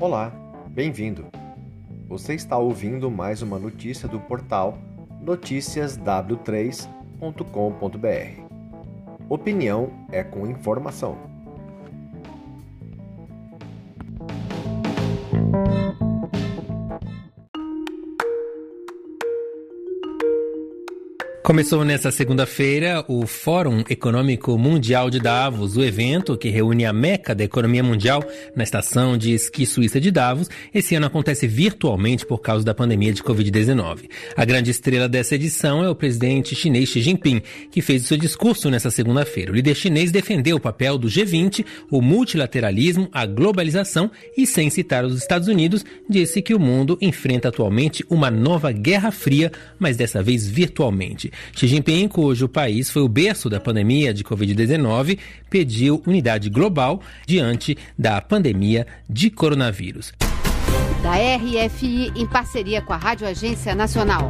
Olá, bem-vindo. Você está ouvindo mais uma notícia do portal noticiasw3.com.br. Opinião é com informação. Começou nesta segunda-feira o Fórum Econômico Mundial de Davos, o evento que reúne a meca da economia mundial na estação de esqui suíça de Davos. Esse ano acontece virtualmente por causa da pandemia de Covid-19. A grande estrela dessa edição é o presidente chinês Xi Jinping, que fez o seu discurso nesta segunda-feira. O líder chinês defendeu o papel do G20, o multilateralismo, a globalização e, sem citar os Estados Unidos, disse que o mundo enfrenta atualmente uma nova guerra fria, mas dessa vez virtualmente. Xi Jinping, cujo país foi o berço da pandemia de Covid-19, pediu unidade global diante da pandemia de coronavírus. Da RFI, em parceria com a Rádio Agência Nacional.